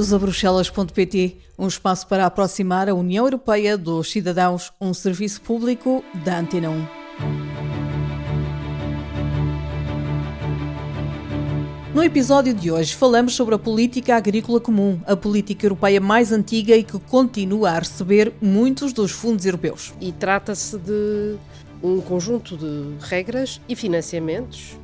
Bem-vindos a Bruxelas.pt, um espaço para aproximar a União Europeia dos cidadãos, um serviço público da Antena 1. No episódio de hoje falamos sobre a política agrícola comum, a política europeia mais antiga e que continua a receber muitos dos fundos europeus. E trata-se de um conjunto de regras e financiamentos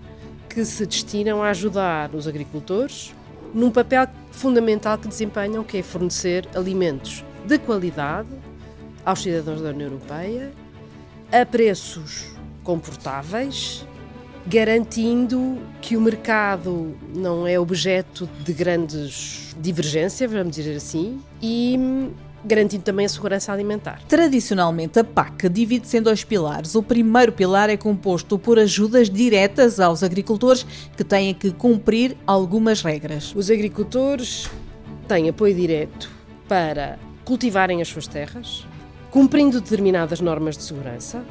que se destinam a ajudar os agricultores num papel fundamental que desempenham, que é fornecer alimentos de qualidade aos cidadãos da União Europeia a preços confortáveis garantindo que o mercado não é objeto de grandes divergências, vamos dizer assim, e garantindo também a segurança alimentar. Tradicionalmente, a PAC divide-se em dois pilares. O primeiro pilar é composto por ajudas diretas aos agricultores que têm que cumprir algumas regras. Os agricultores têm apoio direto para cultivarem as suas terras, cumprindo determinadas normas de segurança,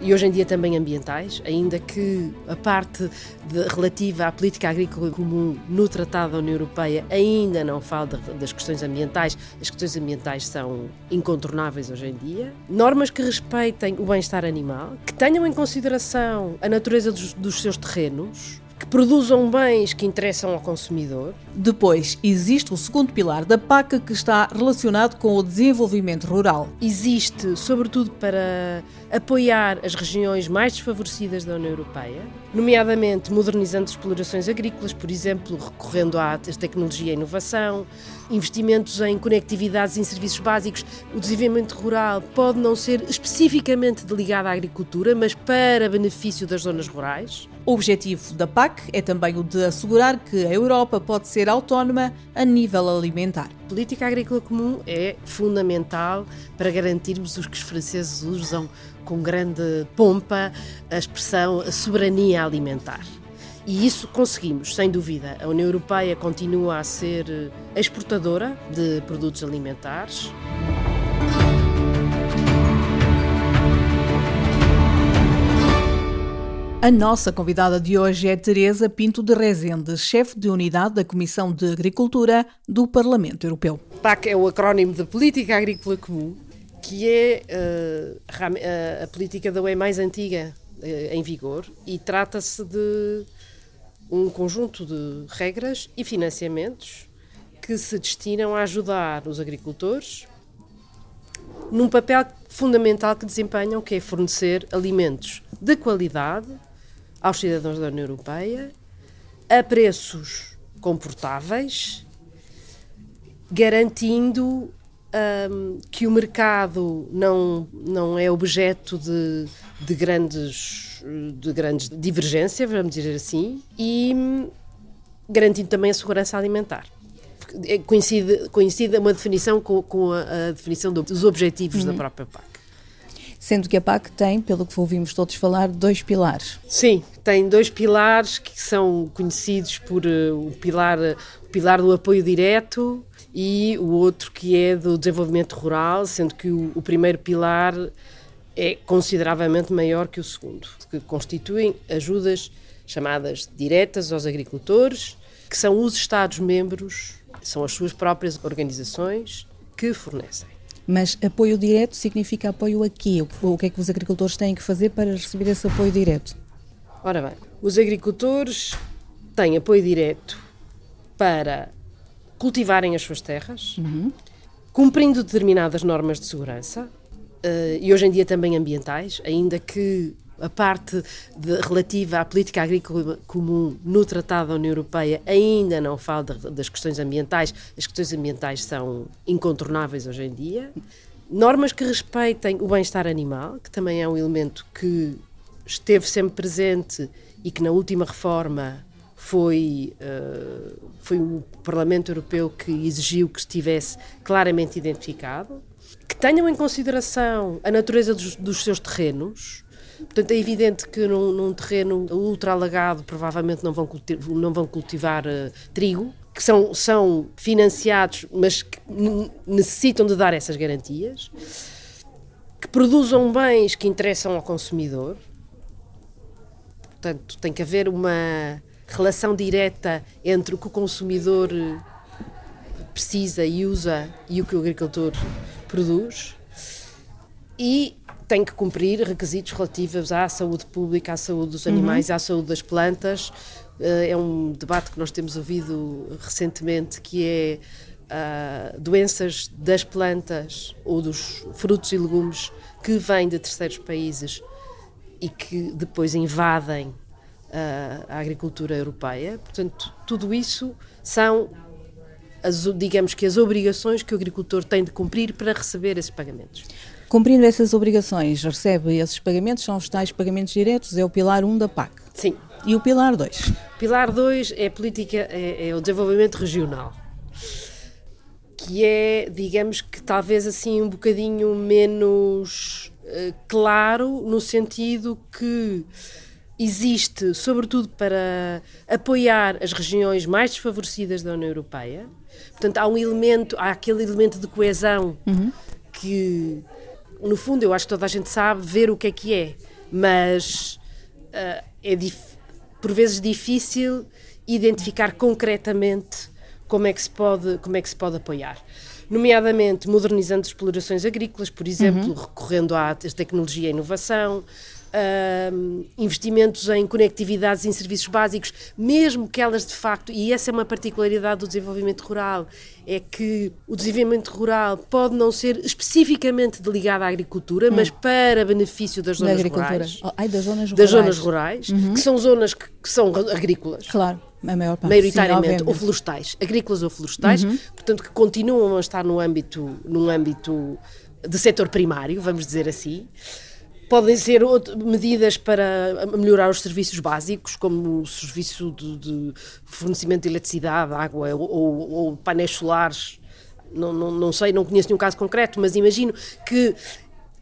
e hoje em dia também ambientais, ainda que a parte de, relativa à política agrícola comum no Tratado da União Europeia ainda não fala de, das questões ambientais, as questões ambientais são incontornáveis hoje em dia. Normas que respeitem o bem-estar animal, que tenham em consideração a natureza dos, dos seus terrenos, que produzam bens que interessam ao consumidor. Depois, existe o segundo pilar da PAC que está relacionado com o desenvolvimento rural. Existe, sobretudo, para apoiar as regiões mais desfavorecidas da União Europeia, nomeadamente modernizando explorações agrícolas, por exemplo, recorrendo à tecnologia e inovação, investimentos em conectividades em serviços básicos. O desenvolvimento rural pode não ser especificamente ligado à agricultura, mas para benefício das zonas rurais. O objetivo da PAC é também o de assegurar que a Europa pode ser autónoma a nível alimentar. A política agrícola comum é fundamental para garantirmos os que os franceses usam com grande pompa a expressão a soberania alimentar. E isso conseguimos, sem dúvida. A União Europeia continua a ser exportadora de produtos alimentares. A nossa convidada de hoje é Teresa Pinto de Rezende, chefe de unidade da Comissão de Agricultura do Parlamento Europeu. PAC é o acrónimo de Política Agrícola Comum, que é uh, a política da UE mais antiga uh, em vigor e trata-se de um conjunto de regras e financiamentos que se destinam a ajudar os agricultores num papel fundamental que desempenham, que é fornecer alimentos de qualidade aos cidadãos da União Europeia a preços confortáveis, garantindo um, que o mercado não, não é objeto de, de, grandes, de grandes divergências, vamos dizer assim, e garantindo também a segurança alimentar. É, coincide, coincide uma definição com, com a, a, definição dos objetivos uhum. da própria PAC. Sendo que a PAC tem, pelo que ouvimos todos falar, dois pilares. Sim, tem dois pilares que são conhecidos por uh, o, pilar, o pilar do apoio direto e o outro que é do desenvolvimento rural, sendo que o, o primeiro pilar é consideravelmente maior que o segundo, que constituem ajudas chamadas diretas aos agricultores, que são os Estados-membros, são as suas próprias organizações que fornecem. Mas apoio direto significa apoio a quê? O que é que os agricultores têm que fazer para receber esse apoio direto? Ora bem, os agricultores têm apoio direto para cultivarem as suas terras, uhum. cumprindo determinadas normas de segurança uh, e hoje em dia também ambientais, ainda que a parte de, relativa à política agrícola comum no Tratado da União Europeia ainda não fala de, das questões ambientais. As questões ambientais são incontornáveis hoje em dia. Normas que respeitem o bem-estar animal, que também é um elemento que esteve sempre presente e que na última reforma foi, uh, foi o Parlamento Europeu que exigiu que estivesse claramente identificado, que tenham em consideração a natureza dos, dos seus terrenos. Portanto, é evidente que num, num terreno ultra alagado provavelmente não vão cultivar, não vão cultivar uh, trigo, que são, são financiados, mas que necessitam de dar essas garantias, que produzam bens que interessam ao consumidor. Portanto, tem que haver uma relação direta entre o que o consumidor precisa e usa e o que o agricultor produz. E tem que cumprir requisitos relativos à saúde pública, à saúde dos animais, uhum. à saúde das plantas. Eh, é um debate que nós temos ouvido recentemente, que é uh, doenças das plantas ou dos frutos e legumes que vêm de terceiros países e que depois invadem uh, a agricultura europeia. Portanto, tudo isso são, as, digamos que, as obrigações que o agricultor tem de cumprir para receber esses pagamentos. Cumprindo essas obrigações, recebe esses pagamentos, são os tais pagamentos diretos, é o pilar 1 da PAC. Sim. E o pilar 2? Pilar 2 é a política, é, é o desenvolvimento regional que é, digamos que talvez assim um bocadinho menos uh, claro, no sentido que existe, sobretudo para apoiar as regiões mais desfavorecidas da União Europeia. Portanto, há um elemento, há aquele elemento de coesão uhum. que, no fundo, eu acho que toda a gente sabe ver o que é que é, mas uh, é por vezes difícil identificar concretamente como é que se pode, como é que se pode apoiar nomeadamente modernizando explorações agrícolas, por exemplo, uhum. recorrendo à tecnologia e inovação, Uh, investimentos em conectividades em serviços básicos, mesmo que elas de facto, e essa é uma particularidade do desenvolvimento rural, é que o desenvolvimento rural pode não ser especificamente ligado à agricultura, hum. mas para benefício das zonas rurais. Oh, ai, das zonas rurais. Das zonas rurais, uhum. que são zonas que, que são agrícolas. Claro. A maior parte, maioritariamente, sim, ou florestais, agrícolas ou florestais, uhum. portanto que continuam a estar no âmbito, num âmbito de setor primário, vamos dizer assim. Podem ser medidas para melhorar os serviços básicos, como o serviço de, de fornecimento de eletricidade, água ou, ou, ou painéis solares. Não, não, não sei, não conheço nenhum caso concreto, mas imagino que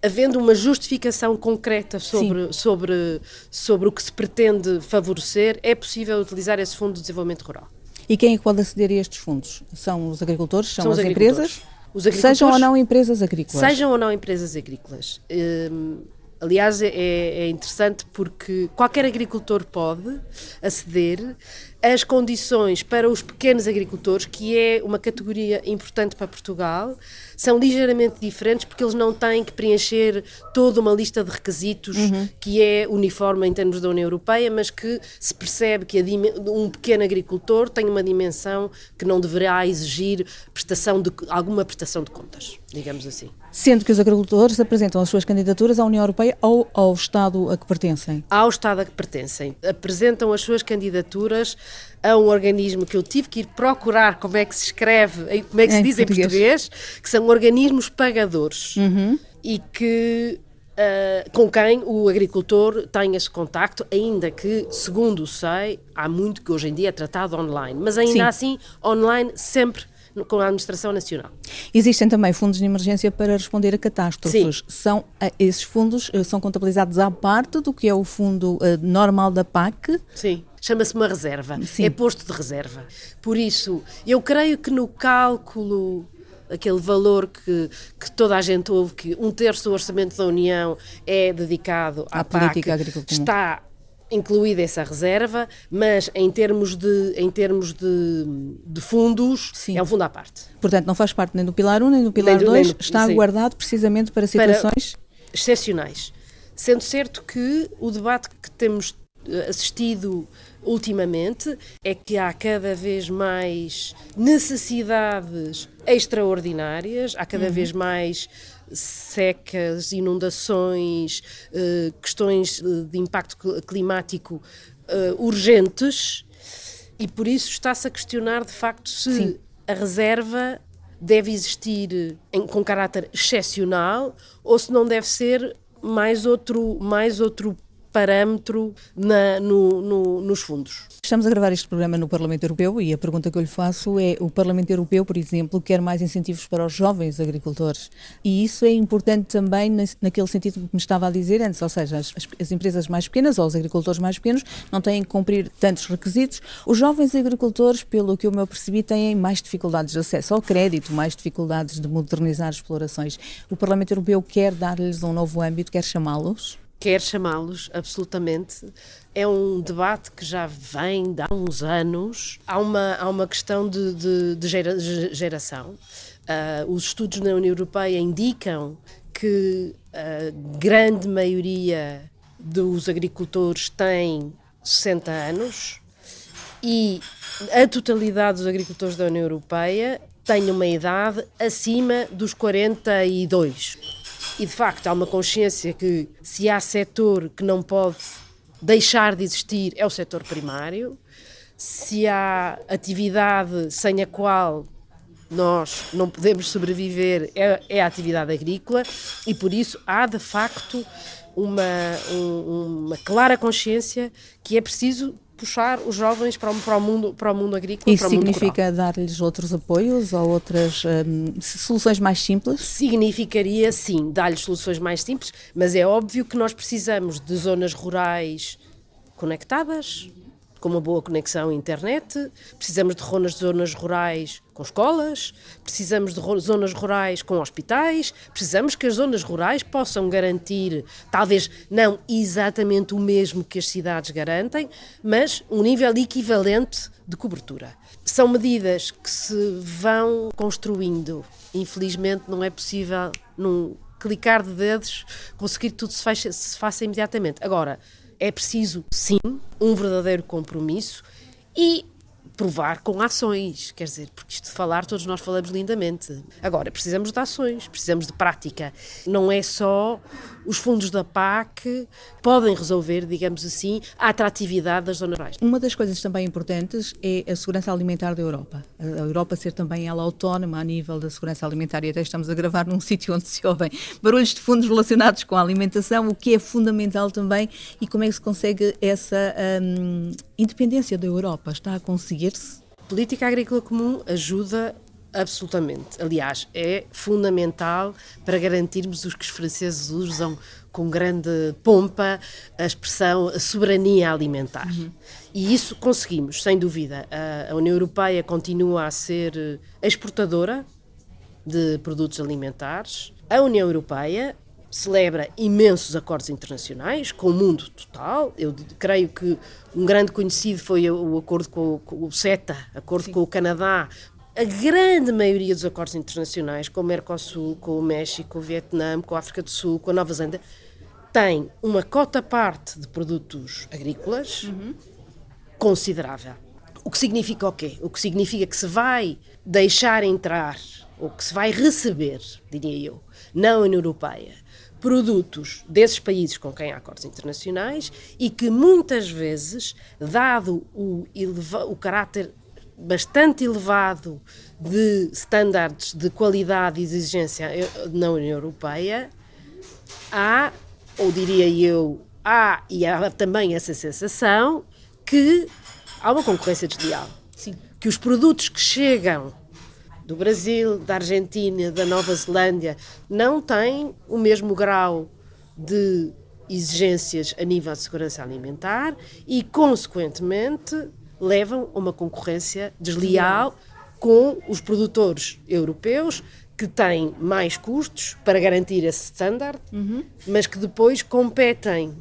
havendo uma justificação concreta sobre, sobre, sobre o que se pretende favorecer, é possível utilizar esse Fundo de Desenvolvimento Rural. E quem é que pode aceder a estes fundos? São os agricultores? São, São as empresas? Agricultores, sejam ou não empresas agrícolas? Sejam ou não empresas agrícolas. Hum, Aliás, é, é, interessante porque qualquer agricultor pode aceder às condições para os pequenos agricultores, que é uma categoria importante para Portugal, são ligeiramente diferentes porque eles não têm que preencher toda uma lista de requisitos uhum. que é uniforme em termos da União Europeia, mas que se percebe que um pequeno agricultor tem uma dimensão que não deverá exigir prestação de, alguma prestação de contas, digamos assim. Sendo que os agricultores apresentam as suas candidaturas à União Europeia ou ao Estado a que pertencem? Ao Estado a que pertencem. Apresentam as suas candidaturas a um organismo que eu tive que ir procurar como é que se escreve, como é que se diz português. em português, que são organismos pagadores. Uhum. E que Uh, com quem o agricultor tem esse contacto, ainda que, segundo sei, há muito que hoje em dia é tratado online, mas ainda Sim. assim, online sempre com a Administração Nacional. Existem também fundos de emergência para responder a catástrofes. Sim. São, eh, esses fundos eh, são contabilizados à parte do que é o fundo uh, normal da PAC? Sim chama-se uma reserva, Sim. é posto de reserva. Por isso, eu creio que no cálculo aquele valor que, que toda a gente ouve, que um terço do orçamento da União é dedicado à, à PAC, política agrícola está incluída essa reserva, mas em termos de, em termos de, de fundos, sim. é um fundo à parte. Portanto, não faz parte nem do Pilar 1 nem do Pilar nem 2, está sim. guardado precisamente para situações... Para excepcionais. Sendo certo que o debate que temos eh, assistido ultimamente é que há cada vez mais necessidades extraordinárias, há cada uhum. vez mais secas, inundações, uh, questões de impacto climático uh, urgentes e por isso está-se a questionar de facto se Sim. a reserva deve existir em, com caráter excepcional ou se não deve ser mais outro, mais outro parâmetro na, no, no, nos fundos. Estamos a gravar este programa no Parlamento Europeu e a pergunta que eu lhe faço é: o Parlamento Europeu, por exemplo, quer mais incentivos para os jovens agricultores e isso é importante também naquele sentido que me estava a dizer antes, ou seja, as, as empresas mais pequenas ou os agricultores mais pequenos não têm que cumprir tantos requisitos. Os jovens agricultores, pelo que eu me percebi, têm mais dificuldades de acesso ao crédito, mais dificuldades de modernizar explorações. O Parlamento Europeu quer dar-lhes um novo âmbito, quer chamá-los? Quer chamá-los, absolutamente. É um debate que já vem de há uns anos. Há uma, há uma questão de, de, de gera, geração. Uh, os estudos na União Europeia indicam que a grande maioria dos agricultores tem 60 anos e a totalidade dos agricultores da União Europeia tem uma idade acima dos 42. E de facto há uma consciência que se há setor que não pode deixar de existir é o setor primário, se há atividade sem a qual nós não podemos sobreviver é, é a atividade agrícola. E por isso há de facto uma, um, uma clara consciência que é preciso puxar os jovens para o, para o mundo para o mundo agrícola isso significa dar-lhes outros apoios ou outras um, soluções mais simples? Significaria sim dar-lhes soluções mais simples mas é óbvio que nós precisamos de zonas rurais conectadas com uma boa conexão à internet, precisamos de zonas rurais com escolas, precisamos de zonas rurais com hospitais, precisamos que as zonas rurais possam garantir, talvez não exatamente o mesmo que as cidades garantem, mas um nível equivalente de cobertura. São medidas que se vão construindo. Infelizmente, não é possível, num clicar de dedos, conseguir que tudo se faça, se faça imediatamente. Agora, é preciso, sim, um verdadeiro compromisso e provar com ações, quer dizer, porque isto de falar, todos nós falamos lindamente. Agora, precisamos de ações, precisamos de prática. Não é só os fundos da PAC podem resolver, digamos assim, a atratividade das zonas rurais. Uma das coisas também importantes é a segurança alimentar da Europa. A Europa ser também ela autónoma a nível da segurança alimentar e até estamos a gravar num sítio onde se ouvem barulhos de fundos relacionados com a alimentação, o que é fundamental também e como é que se consegue essa hum, independência da Europa. Está a conseguir-se? Política Agrícola Comum ajuda Absolutamente. Aliás, é fundamental para garantirmos os que os franceses usam com grande pompa a expressão a soberania alimentar. Uhum. E isso conseguimos, sem dúvida. A, União Europeia continua a ser exportadora de produtos alimentares. A União Europeia celebra imensos acordos internacionais com o mundo total. Eu creio que um grande conhecido foi o acordo com, o CETA, acordo Sim. com o Canadá, a grande maioria dos acordos internacionais, com o Mercosul, com o México, com o Vietnã, com a África do Sul, com a Nova Zelândia, tem uma cota parte de produtos agrícolas uhum. considerável. O que significa o quê? O que significa que se vai deixar entrar, ou que se vai receber, diria eu, na União Europeia, produtos desses países com quem há acordos internacionais e que muitas vezes, dado o, o caráter bastante elevado de estándares de qualidade e exigência na União Europeia, há, ou diria eu, há e há também essa sensação que há uma concorrência desleal. Sim. Que os produtos que chegam do Brasil, da Argentina, da Nova Zelândia, não têm o mesmo grau de exigências a nível de segurança alimentar e, consequentemente, levam a uma concorrência desleal com os produtores europeus que têm mais custos para garantir esse standard, uhum. mas que depois competem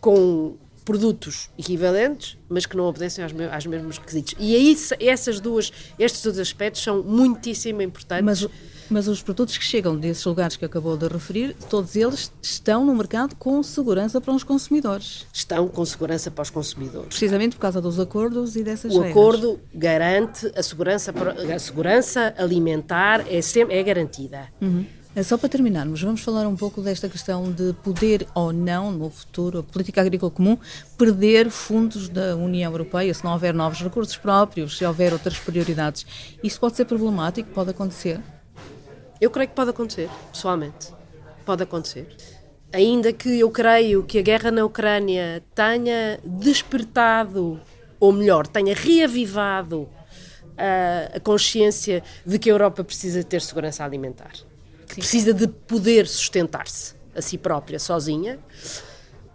com produtos equivalentes, mas que não obedecem aos, me aos mesmos requisitos. E aí essas duas, estes dois aspectos são muitíssimo importantes. Mas mas os produtos que chegam desses lugares que acabou de referir, todos eles estão no mercado com segurança para os consumidores. Estão com segurança para os consumidores. Precisamente por causa dos acordos e dessas o regras. O acordo garante a segurança, a segurança alimentar é, sempre, é garantida. Uhum. É só para terminarmos, vamos falar um pouco desta questão de poder ou não, no futuro, a política agrícola comum, perder fundos da União Europeia se não houver novos recursos próprios, se houver outras prioridades. Isso pode ser problemático, pode acontecer? Eu creio que pode acontecer, pessoalmente. Pode acontecer. Ainda que eu creio que a guerra na Ucrânia tenha despertado, ou melhor, tenha reavivado a, a consciência de que a Europa precisa ter segurança alimentar, Sim. precisa de poder sustentar-se a si própria, sozinha.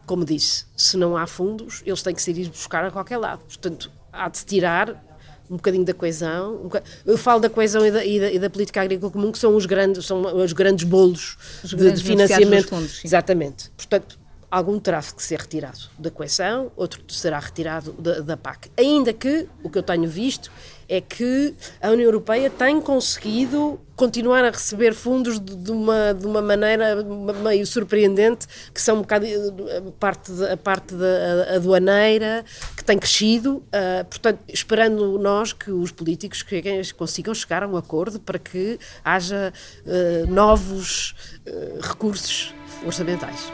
Como disse, se não há fundos, eles têm que se ir buscar a qualquer lado. Portanto, há de se tirar um bocadinho da coesão. Um. Eu falo da coesão e da, e, da, e da, política agrícola comum, que são os grandes, são os grandes bolos os de, grandes de financiamento. Fundos, Exatamente. Portanto, algum terá que ser retirado da coesão, outro será retirado da, da PAC. Ainda que o que eu tenho visto é que a União Europeia tem conseguido continuar a receber fundos de, de, uma, de uma maneira meio surpreendente, que são um bocado a parte, a parte da aduaneira, que tem crescido, uh, portanto, esperando nós que os políticos consigam chegar a um acordo para que haja uh, novos uh, recursos orçamentais.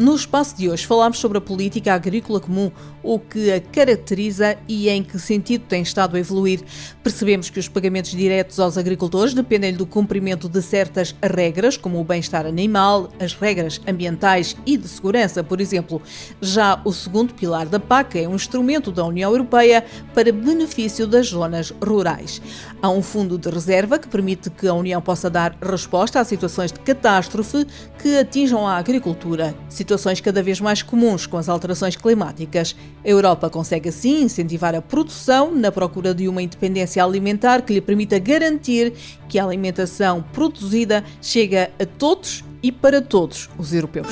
No espaço de hoje falámos sobre a política agrícola comum, o que a caracteriza e em que sentido tem estado a evoluir. Percebemos que os pagamentos diretos aos agricultores dependem do cumprimento de certas regras, como o bem-estar animal, as regras ambientais e de segurança, por exemplo. Já o segundo pilar da PAC é um instrumento da União Europeia para benefício das zonas rurais. Há um fundo de reserva que permite que a União possa dar resposta a situações de catástrofe que atinjam a agricultura situações cada vez mais comuns com as alterações climáticas. A Europa consegue assim incentivar a produção na procura de uma independência alimentar que lhe permita garantir que a alimentação produzida chega a todos e para todos os europeus.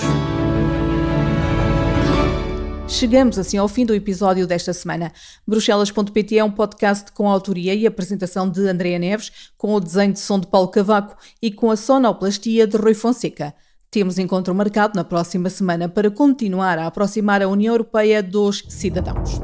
Chegamos assim ao fim do episódio desta semana. Bruxelas.pt é um podcast com a autoria e apresentação de Andréa Neves, com o desenho de som de Paulo Cavaco e com a sonoplastia de Rui Fonseca. Temos encontro marcado na próxima semana para continuar a aproximar a União Europeia dos cidadãos.